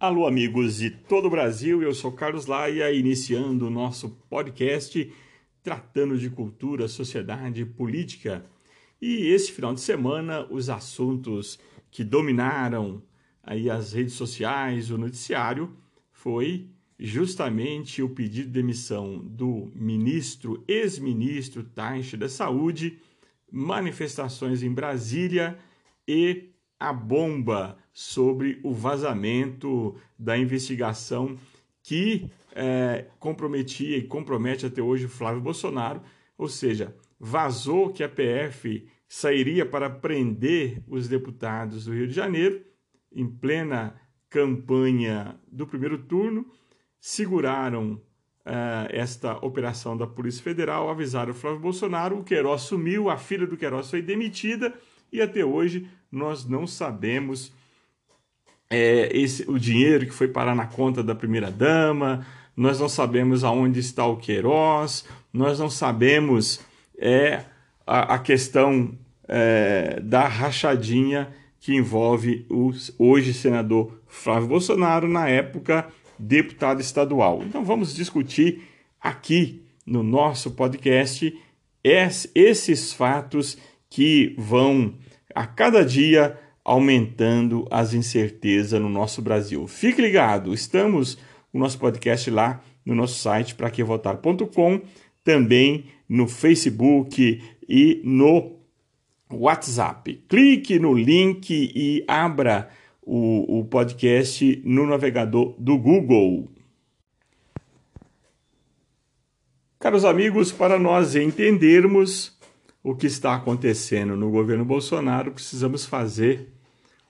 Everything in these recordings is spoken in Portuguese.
Alô, amigos de todo o Brasil, eu sou Carlos Laia, iniciando o nosso podcast tratando de cultura, sociedade e política. E esse final de semana, os assuntos que dominaram aí as redes sociais, o noticiário, foi justamente o pedido de demissão do ministro, ex-ministro Taixe da Saúde, manifestações em Brasília e a bomba sobre o vazamento da investigação que é, comprometia e compromete até hoje Flávio Bolsonaro, ou seja, vazou que a PF sairia para prender os deputados do Rio de Janeiro em plena campanha do primeiro turno, seguraram uh, esta operação da Polícia Federal, avisaram o Flávio Bolsonaro, o Queiroz sumiu, a filha do Queiroz foi demitida e até hoje nós não sabemos é, esse, o dinheiro que foi parar na conta da primeira-dama, nós não sabemos aonde está o Queiroz, nós não sabemos é, a, a questão é, da rachadinha que envolve o hoje senador Flávio Bolsonaro, na época deputado estadual. Então vamos discutir aqui no nosso podcast esses fatos que vão a cada dia aumentando as incertezas no nosso Brasil. Fique ligado, estamos o nosso podcast lá no nosso site para também no Facebook e no WhatsApp. Clique no link e abra o, o podcast no navegador do Google. Caros amigos, para nós entendermos o que está acontecendo no governo Bolsonaro, precisamos fazer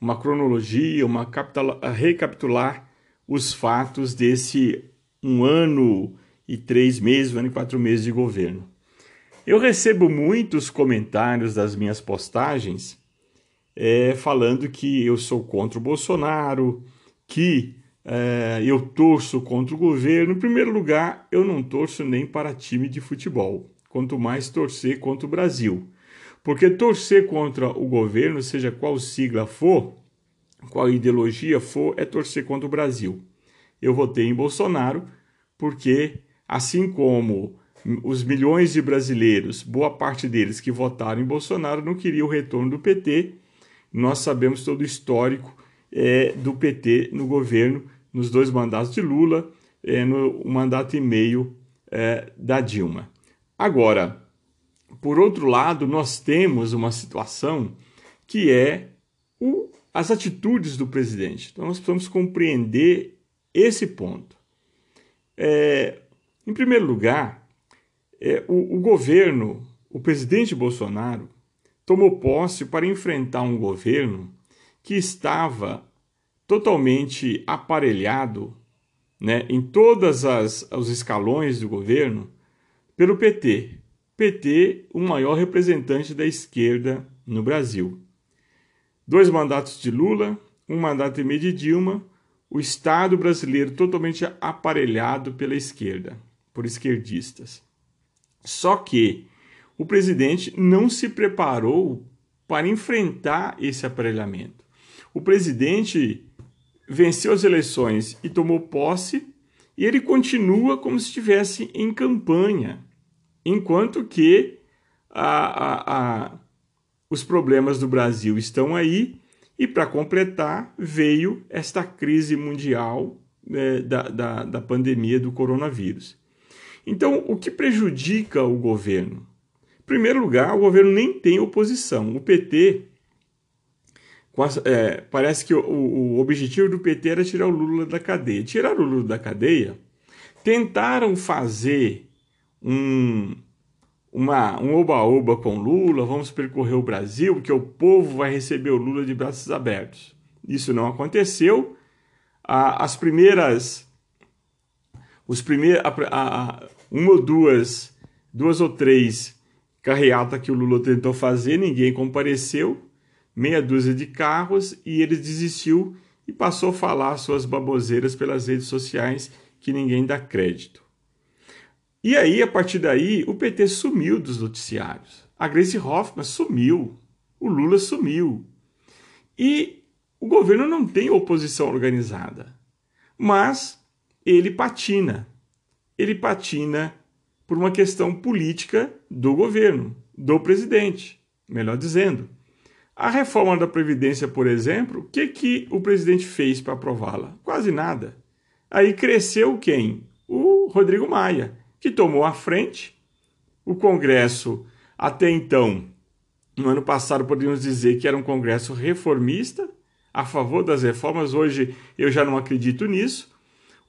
uma cronologia, uma recapitular os fatos desse um ano e três meses, um ano e quatro meses de governo. Eu recebo muitos comentários das minhas postagens é, falando que eu sou contra o Bolsonaro, que é, eu torço contra o governo. Em primeiro lugar, eu não torço nem para time de futebol quanto mais torcer contra o Brasil. Porque torcer contra o governo, seja qual sigla for, qual ideologia for, é torcer contra o Brasil. Eu votei em Bolsonaro porque, assim como os milhões de brasileiros, boa parte deles que votaram em Bolsonaro, não queriam o retorno do PT, nós sabemos todo o histórico é, do PT no governo, nos dois mandatos de Lula, é, no mandato e meio é, da Dilma. Agora, por outro lado, nós temos uma situação que é o, as atitudes do presidente. Então, nós precisamos compreender esse ponto. É, em primeiro lugar, é, o, o governo, o presidente Bolsonaro, tomou posse para enfrentar um governo que estava totalmente aparelhado né, em todos os escalões do governo pelo PT. PT, o maior representante da esquerda no Brasil. Dois mandatos de Lula, um mandato e meio de Dilma, o Estado brasileiro totalmente aparelhado pela esquerda, por esquerdistas. Só que o presidente não se preparou para enfrentar esse aparelhamento. O presidente venceu as eleições e tomou posse, e ele continua como se estivesse em campanha enquanto que a, a, a, os problemas do Brasil estão aí e, para completar, veio esta crise mundial né, da, da, da pandemia do coronavírus. Então, o que prejudica o governo? Em primeiro lugar, o governo nem tem oposição. O PT. É, parece que o, o objetivo do PT era tirar o Lula da cadeia. Tirar o Lula da cadeia, tentaram fazer um uma, um oba-oba com Lula, vamos percorrer o Brasil, porque o povo vai receber o Lula de braços abertos. Isso não aconteceu. as primeiras. Os primeiros, uma ou duas, duas ou três carreatas que o Lula tentou fazer, ninguém compareceu, meia dúzia de carros, e ele desistiu e passou a falar suas baboseiras pelas redes sociais que ninguém dá crédito. E aí, a partir daí, o PT sumiu dos noticiários. A Grace Hoffmann sumiu. O Lula sumiu. E o governo não tem oposição organizada. mas ele patina. Ele patina por uma questão política do governo, do presidente, melhor dizendo. A reforma da Previdência, por exemplo, o que, que o presidente fez para aprová-la? Quase nada. Aí cresceu quem? O Rodrigo Maia, que tomou a frente. O Congresso, até então, no ano passado, podíamos dizer que era um Congresso reformista, a favor das reformas. Hoje eu já não acredito nisso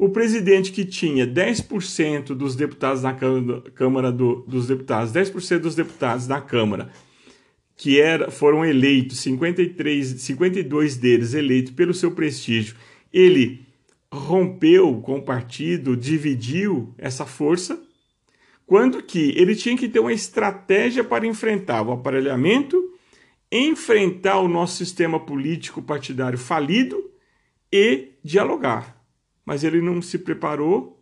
o presidente que tinha 10% dos deputados na Câmara do, dos Deputados, 10% dos deputados na Câmara, que era, foram eleitos, 53, 52 deles eleitos pelo seu prestígio, ele rompeu com o partido, dividiu essa força, quando que ele tinha que ter uma estratégia para enfrentar o aparelhamento, enfrentar o nosso sistema político partidário falido e dialogar. Mas ele não se preparou,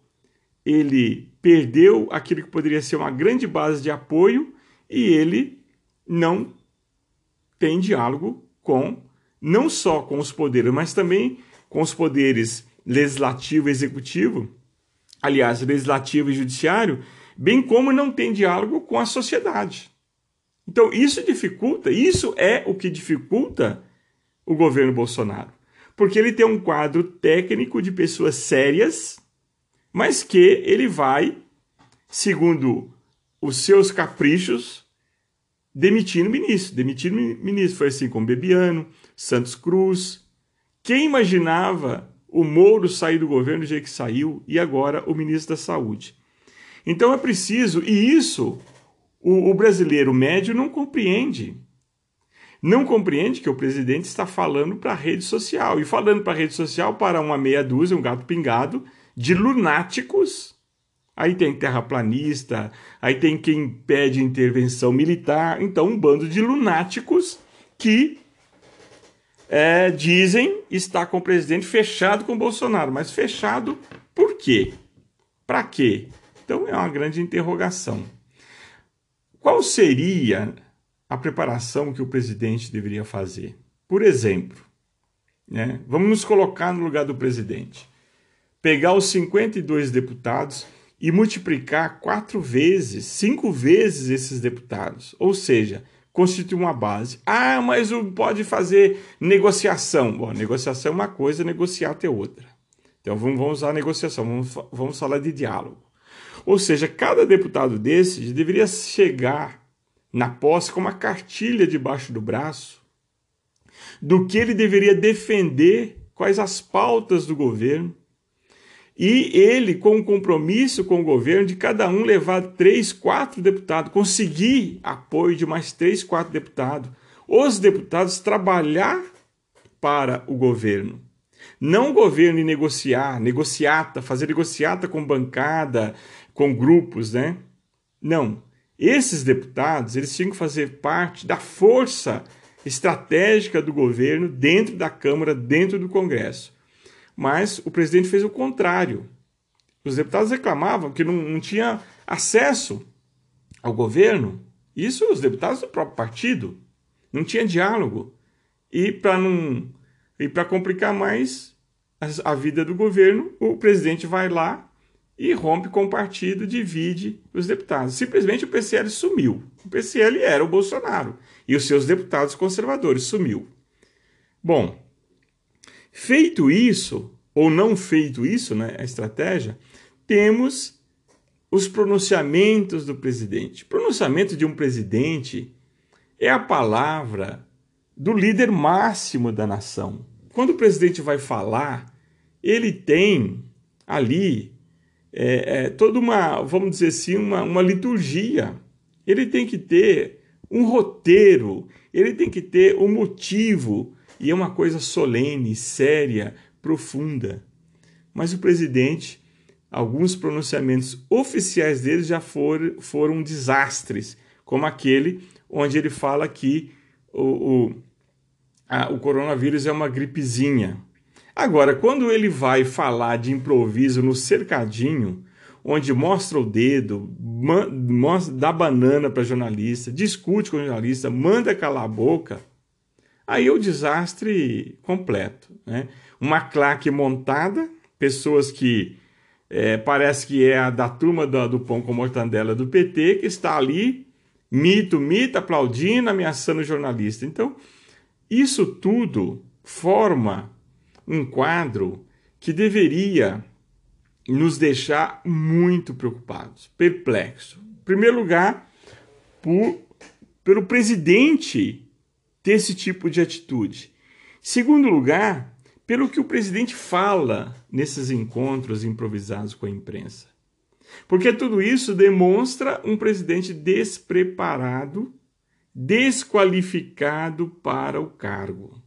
ele perdeu aquilo que poderia ser uma grande base de apoio e ele não tem diálogo com não só com os poderes, mas também com os poderes legislativo e executivo, aliás, legislativo e judiciário, bem como não tem diálogo com a sociedade. Então, isso dificulta, isso é o que dificulta o governo Bolsonaro porque ele tem um quadro técnico de pessoas sérias, mas que ele vai, segundo os seus caprichos, demitindo ministro. Demitindo ministro. Foi assim com Bebiano, Santos Cruz. Quem imaginava o Moro sair do governo do jeito que saiu e agora o ministro da Saúde? Então é preciso, e isso o, o brasileiro médio não compreende não compreende que o presidente está falando para a rede social e falando para a rede social para uma meia dúzia, um gato pingado de lunáticos. Aí tem terraplanista, aí tem quem pede intervenção militar. Então, um bando de lunáticos que é, dizem estar com o presidente fechado com o Bolsonaro. Mas fechado por quê? Para quê? Então é uma grande interrogação. Qual seria a preparação que o presidente deveria fazer. Por exemplo, né, vamos nos colocar no lugar do presidente. Pegar os 52 deputados e multiplicar quatro vezes, cinco vezes esses deputados. Ou seja, constituir uma base. Ah, mas pode fazer negociação. Bom, negociação é uma coisa, negociar é outra. Então vamos, vamos usar negociação, vamos, vamos falar de diálogo. Ou seja, cada deputado desses deveria chegar na posse com uma cartilha debaixo do braço do que ele deveria defender, quais as pautas do governo. E ele, com um compromisso com o governo, de cada um levar três, quatro deputados, conseguir apoio de mais três, quatro deputados, os deputados trabalhar para o governo. Não o governo negociar, negociata, fazer negociata com bancada, com grupos, né? Não. Esses deputados, eles tinham que fazer parte da força estratégica do governo dentro da Câmara, dentro do Congresso. Mas o presidente fez o contrário. Os deputados reclamavam que não, não tinha acesso ao governo. Isso os deputados do próprio partido. Não tinha diálogo. E para não e para complicar mais a, vida do governo, o presidente vai lá e rompe com o partido, divide os deputados. Simplesmente o PCL sumiu. O PCL era o Bolsonaro e os seus deputados conservadores sumiu. Bom, feito isso, ou não feito isso, né, a estratégia, temos os pronunciamentos do presidente. pronunciamento de um presidente é a palavra do líder máximo da nação. Quando o presidente vai falar, ele tem ali é, é, toda uma, vamos dizer assim, uma, uma liturgia. Ele tem que ter um roteiro, ele tem que ter um motivo, e é uma coisa solene, séria, profunda. Mas o presidente, alguns pronunciamentos oficiais dele já foram, foram desastres, como aquele onde ele fala que o, o, a, o coronavírus é uma gripezinha. Agora, quando ele vai falar de improviso no cercadinho, onde mostra o dedo, mostra, dá banana para jornalista, discute com o jornalista, manda calar a boca, aí é o desastre completo. Né? Uma claque montada pessoas que é, parece que é a da turma do, do pão com mortandela do PT, que está ali, mito, mito, aplaudindo, ameaçando o jornalista. Então, isso tudo forma um quadro que deveria nos deixar muito preocupados, perplexos. Em primeiro lugar, por, pelo presidente ter esse tipo de atitude. Segundo lugar, pelo que o presidente fala nesses encontros improvisados com a imprensa. Porque tudo isso demonstra um presidente despreparado, desqualificado para o cargo.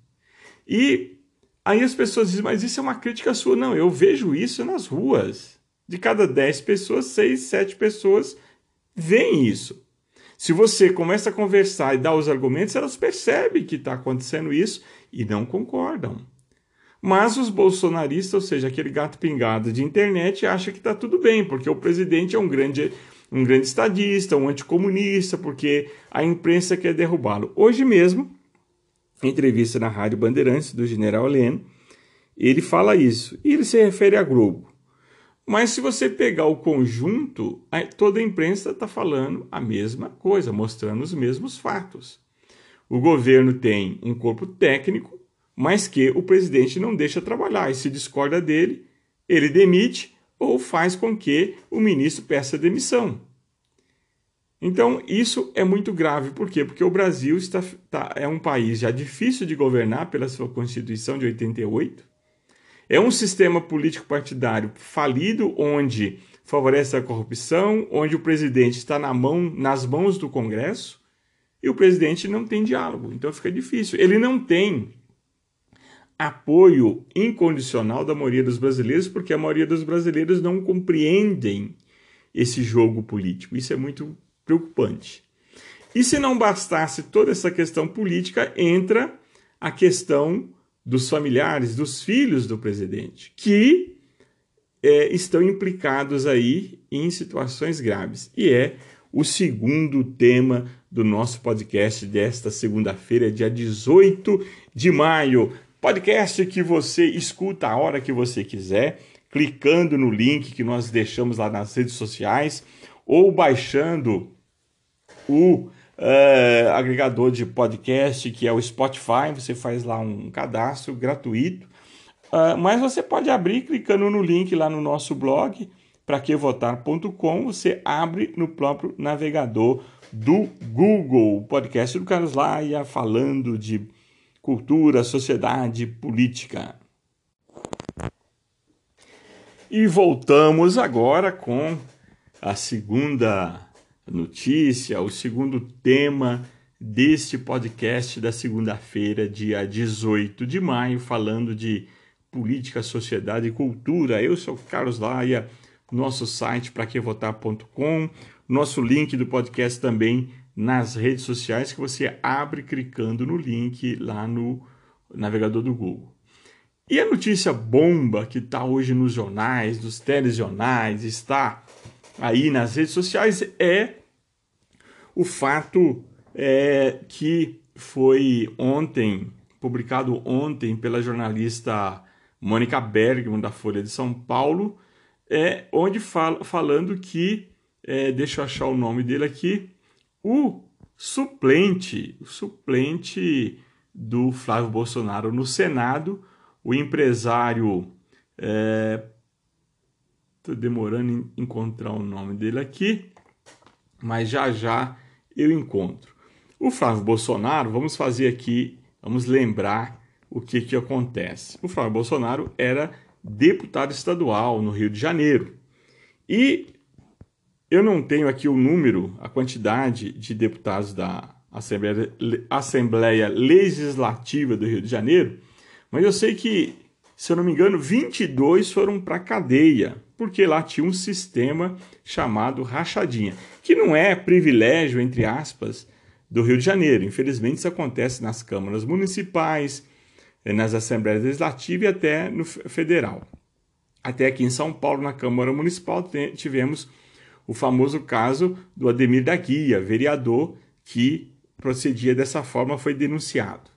E aí as pessoas dizem, mas isso é uma crítica sua. Não, eu vejo isso nas ruas. De cada 10 pessoas, 6, 7 pessoas veem isso. Se você começa a conversar e dar os argumentos, elas percebem que está acontecendo isso e não concordam. Mas os bolsonaristas, ou seja, aquele gato pingado de internet, acha que está tudo bem, porque o presidente é um grande, um grande estadista, um anticomunista, porque a imprensa quer derrubá-lo. Hoje mesmo, entrevista na Rádio Bandeirantes do general Heleno, ele fala isso. E ele se refere à Globo. Mas se você pegar o conjunto, toda a imprensa está falando a mesma coisa, mostrando os mesmos fatos. O governo tem um corpo técnico mas que o presidente não deixa trabalhar e se discorda dele, ele demite ou faz com que o ministro peça demissão. Então, isso é muito grave. Por quê? Porque o Brasil está, está, é um país já difícil de governar pela sua Constituição de 88. É um sistema político partidário falido, onde favorece a corrupção, onde o presidente está na mão, nas mãos do Congresso e o presidente não tem diálogo. Então fica difícil. Ele não tem apoio incondicional da maioria dos brasileiros, porque a maioria dos brasileiros não compreendem esse jogo político. Isso é muito preocupante. E se não bastasse toda essa questão política, entra a questão dos familiares, dos filhos do presidente, que é, estão implicados aí em situações graves. E é o segundo tema do nosso podcast desta segunda-feira, dia 18 de maio. Podcast que você escuta a hora que você quiser, clicando no link que nós deixamos lá nas redes sociais ou baixando o uh, agregador de podcast que é o Spotify. Você faz lá um cadastro gratuito. Uh, mas você pode abrir clicando no link lá no nosso blog, para que votar.com. Você abre no próprio navegador do Google. O podcast do Carlos Laia falando de cultura, sociedade, política. E voltamos agora com a segunda notícia, o segundo tema deste podcast da segunda-feira, dia 18 de maio, falando de política, sociedade e cultura. Eu sou Carlos Laia, nosso site para que votar.com, nosso link do podcast também nas redes sociais que você abre clicando no link lá no navegador do Google. E a notícia bomba que está hoje nos jornais, nos telejornais, está aí nas redes sociais é o fato é, que foi ontem, publicado ontem pela jornalista Mônica Bergman, da Folha de São Paulo, é, onde fala, falando que, é, deixa eu achar o nome dele aqui, o suplente, o suplente do Flávio Bolsonaro no Senado, o empresário. Estou é, demorando em encontrar o nome dele aqui, mas já já eu encontro. O Flávio Bolsonaro, vamos fazer aqui, vamos lembrar o que, que acontece. O Flávio Bolsonaro era deputado estadual no Rio de Janeiro. E eu não tenho aqui o número, a quantidade de deputados da Assembleia, Assembleia Legislativa do Rio de Janeiro, mas eu sei que, se eu não me engano, 22 foram para a cadeia, porque lá tinha um sistema chamado rachadinha, que não é privilégio, entre aspas, do Rio de Janeiro. Infelizmente, isso acontece nas câmaras municipais, nas assembleias legislativas e até no federal. Até aqui em São Paulo, na Câmara Municipal, tivemos o famoso caso do Ademir da Guia, vereador que procedia dessa forma, foi denunciado.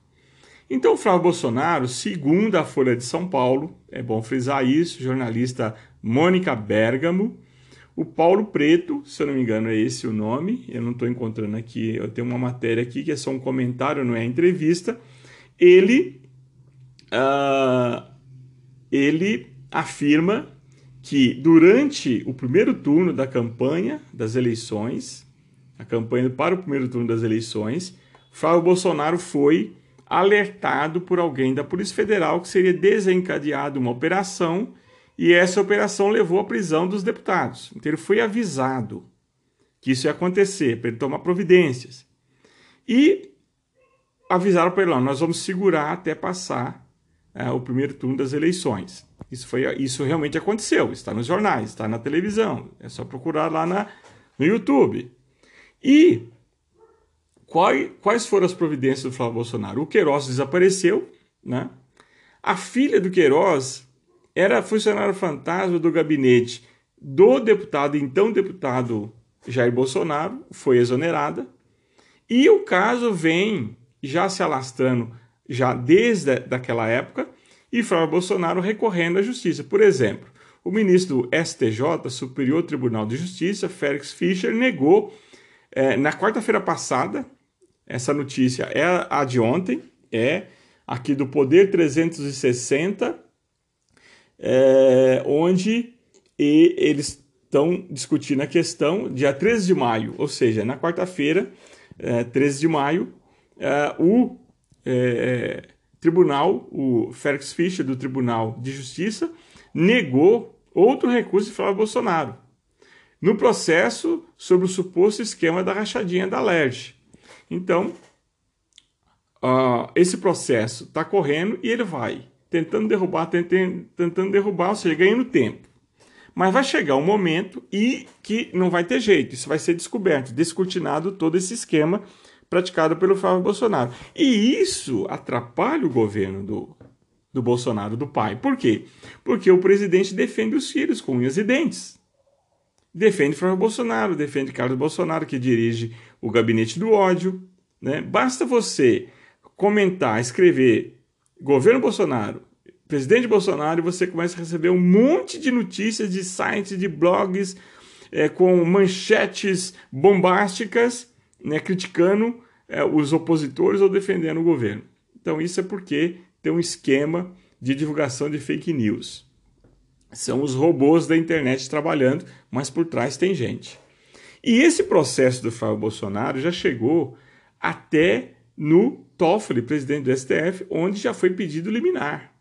Então, o Flávio Bolsonaro, segundo a Folha de São Paulo, é bom frisar isso, jornalista Mônica Bergamo, o Paulo Preto, se eu não me engano é esse o nome, eu não estou encontrando aqui, eu tenho uma matéria aqui que é só um comentário, não é entrevista, ele, uh, ele afirma que durante o primeiro turno da campanha das eleições, a campanha para o primeiro turno das eleições, Flávio Bolsonaro foi alertado por alguém da Polícia Federal que seria desencadeada uma operação e essa operação levou à prisão dos deputados. Então ele foi avisado que isso ia acontecer, para ele tomar providências. E avisaram para ele: nós vamos segurar até passar é, o primeiro turno das eleições. Isso, foi, isso realmente aconteceu, está nos jornais, está na televisão, é só procurar lá na, no YouTube. E Quais, quais foram as providências do Flávio Bolsonaro? O Queiroz desapareceu, né? A filha do Queiroz era funcionário fantasma do gabinete do deputado, então deputado Jair Bolsonaro, foi exonerada. E o caso vem já se alastrando já desde aquela época e Flávio Bolsonaro recorrendo à justiça. Por exemplo, o ministro do STJ, Superior Tribunal de Justiça, Félix Fischer, negou é, na quarta-feira passada essa notícia é a de ontem, é aqui do Poder 360, é, onde e eles estão discutindo a questão, dia 13 de maio, ou seja, na quarta-feira, é, 13 de maio, é, o é, tribunal, o Felix Fischer, do Tribunal de Justiça, negou outro recurso de Flávio Bolsonaro no processo sobre o suposto esquema da rachadinha da LERJ. Então, uh, esse processo está correndo e ele vai tentando derrubar, tentando, tentando derrubar, ou seja, ganhando tempo. Mas vai chegar um momento e que não vai ter jeito, isso vai ser descoberto, descortinado todo esse esquema praticado pelo Flávio Bolsonaro. E isso atrapalha o governo do, do Bolsonaro, do pai. Por quê? Porque o presidente defende os filhos com unhas e dentes. Defende Flávio Bolsonaro, defende Carlos Bolsonaro, que dirige o gabinete do ódio. Né? Basta você comentar, escrever governo Bolsonaro, presidente Bolsonaro, você começa a receber um monte de notícias de sites, de blogs, é, com manchetes bombásticas, né, criticando é, os opositores ou defendendo o governo. Então, isso é porque tem um esquema de divulgação de fake news. São os robôs da internet trabalhando, mas por trás tem gente. E esse processo do Flávio Bolsonaro já chegou até no Toffoli, presidente do STF, onde já foi pedido liminar.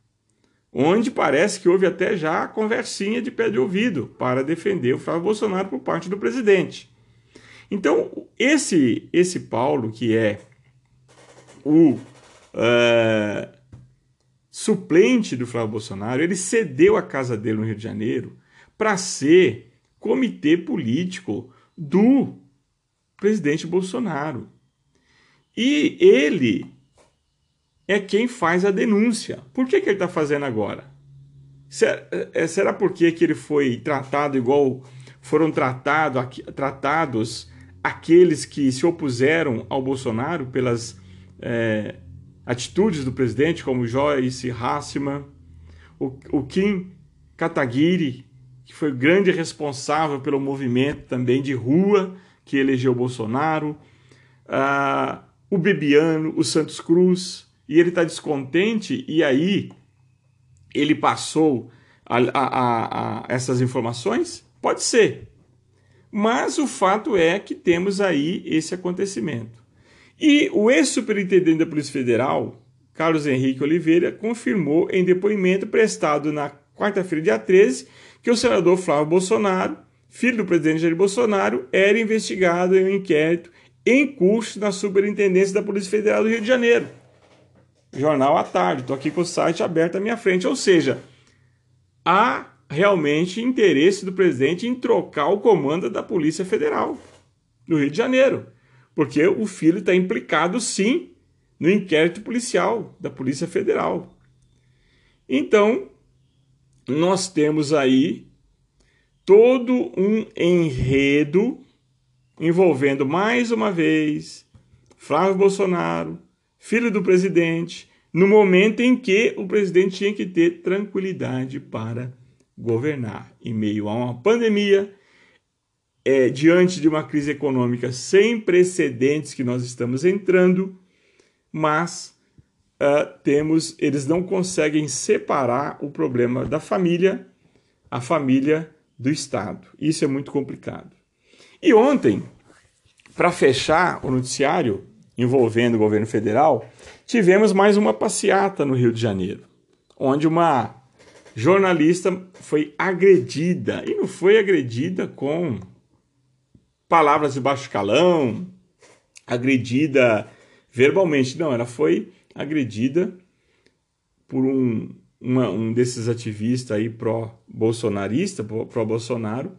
Onde parece que houve até já a conversinha de pé de ouvido para defender o Flávio Bolsonaro por parte do presidente. Então, esse, esse Paulo, que é o uh, suplente do Flávio Bolsonaro, ele cedeu a casa dele no Rio de Janeiro para ser comitê político do presidente Bolsonaro. E ele é quem faz a denúncia. Por que, que ele está fazendo agora? Será, é, será porque que ele foi tratado igual foram tratado, tratados aqueles que se opuseram ao Bolsonaro pelas é, atitudes do presidente, como Joyce Hassman, o, o Kim Kataguiri, que foi o grande responsável pelo movimento também de rua que elegeu Bolsonaro, ah, o Bebiano, o Santos Cruz, e ele está descontente, e aí ele passou a, a, a, essas informações? Pode ser. Mas o fato é que temos aí esse acontecimento. E o ex-superintendente da Polícia Federal, Carlos Henrique Oliveira, confirmou em depoimento prestado na quarta-feira, dia 13, que o senador Flávio Bolsonaro, filho do presidente Jair Bolsonaro, era investigado em um inquérito em curso na Superintendência da Polícia Federal do Rio de Janeiro. Jornal à tarde, estou aqui com o site aberto à minha frente. Ou seja, há realmente interesse do presidente em trocar o comando da Polícia Federal do Rio de Janeiro, porque o filho está implicado sim no inquérito policial da Polícia Federal. Então, nós temos aí todo um enredo envolvendo mais uma vez Flávio Bolsonaro, filho do presidente, no momento em que o presidente tinha que ter tranquilidade para governar, em meio a uma pandemia, é, diante de uma crise econômica sem precedentes que nós estamos entrando, mas uh, temos, eles não conseguem separar o problema da família, a família do Estado. Isso é muito complicado. E ontem, para fechar o noticiário envolvendo o governo federal, tivemos mais uma passeata no Rio de Janeiro, onde uma jornalista foi agredida, e não foi agredida com palavras de baixo calão, agredida verbalmente, não, ela foi agredida por um, uma, um desses ativistas aí pró-bolsonarista, pró-Bolsonaro,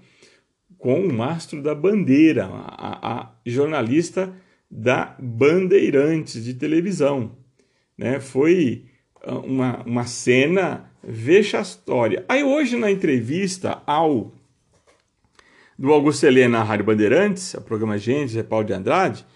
com o mastro da bandeira, a, a jornalista da Bandeirantes de televisão. Né? Foi ah, uma, uma cena vexatória. Aí hoje na entrevista ao do Augusto Helena à Rádio Bandeirantes, a programa Gente, é Paulo de Andrade,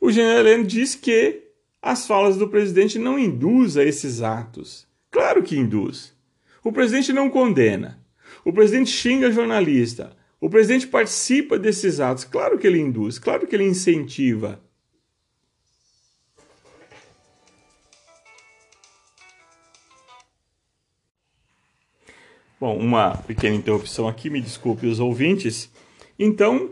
o general Heleno diz que as falas do presidente não induzem a esses atos. Claro que induz. O presidente não condena. O presidente xinga jornalista. O presidente participa desses atos. Claro que ele induz, claro que ele incentiva. Bom, uma pequena interrupção aqui, me desculpe os ouvintes. Então,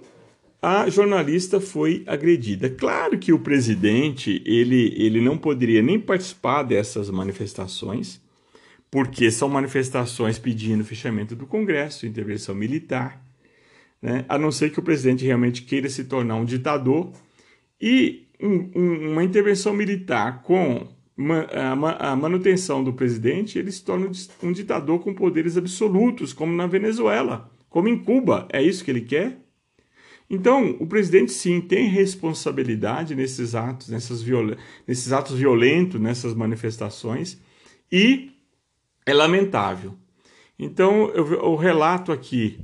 a jornalista foi agredida. Claro que o presidente, ele, ele não poderia nem participar dessas manifestações, porque são manifestações pedindo fechamento do Congresso, intervenção militar, né? a não ser que o presidente realmente queira se tornar um ditador. E um, um, uma intervenção militar com a manutenção do presidente, ele se torna um ditador com poderes absolutos, como na Venezuela, como em Cuba. É isso que ele quer? Então, o presidente sim tem responsabilidade nesses atos, nessas nesses atos violentos, nessas manifestações, e é lamentável. Então, eu, o relato aqui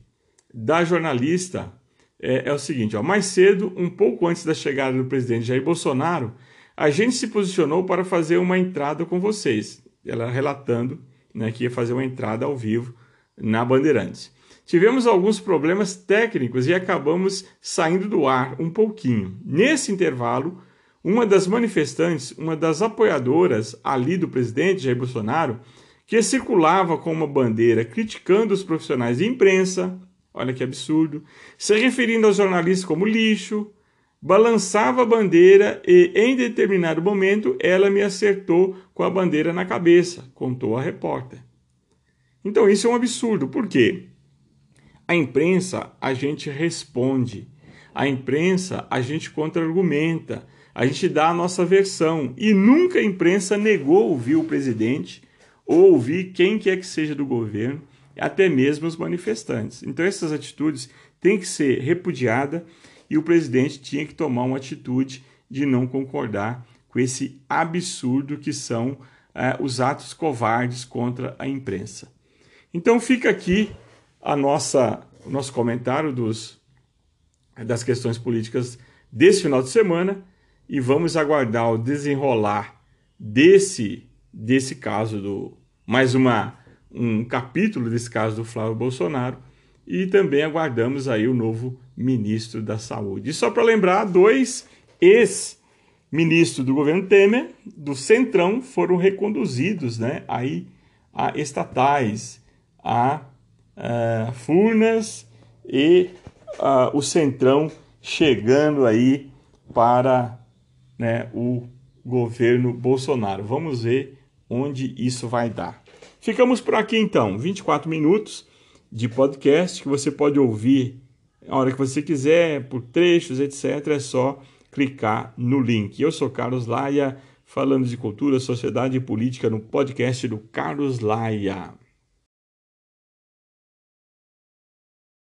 da jornalista é, é o seguinte: ó, mais cedo, um pouco antes da chegada do presidente Jair Bolsonaro, a gente se posicionou para fazer uma entrada com vocês. Ela relatando né, que ia fazer uma entrada ao vivo na Bandeirantes. Tivemos alguns problemas técnicos e acabamos saindo do ar um pouquinho. Nesse intervalo, uma das manifestantes, uma das apoiadoras ali do presidente Jair Bolsonaro, que circulava com uma bandeira criticando os profissionais de imprensa, olha que absurdo, se referindo aos jornalistas como lixo, balançava a bandeira e, em determinado momento, ela me acertou com a bandeira na cabeça, contou a repórter. Então isso é um absurdo, por quê? A imprensa a gente responde, a imprensa a gente contra-argumenta, a gente dá a nossa versão. E nunca a imprensa negou ouvir o presidente ou ouvir quem quer que seja do governo, até mesmo os manifestantes. Então essas atitudes têm que ser repudiadas e o presidente tinha que tomar uma atitude de não concordar com esse absurdo que são é, os atos covardes contra a imprensa. Então fica aqui a nossa, o nosso comentário dos, das questões políticas desse final de semana e vamos aguardar o desenrolar desse, desse caso do mais uma um capítulo desse caso do Flávio Bolsonaro e também aguardamos aí o novo ministro da Saúde. E só para lembrar, dois ex-ministros do governo Temer, do Centrão, foram reconduzidos né, aí a estatais, a, a Furnas e a, o Centrão chegando aí para né, o governo Bolsonaro. Vamos ver onde isso vai dar. Ficamos por aqui então, 24 minutos de podcast que você pode ouvir a hora que você quiser, por trechos, etc. É só clicar no link. Eu sou Carlos Laia, falando de cultura, sociedade e política no podcast do Carlos Laia.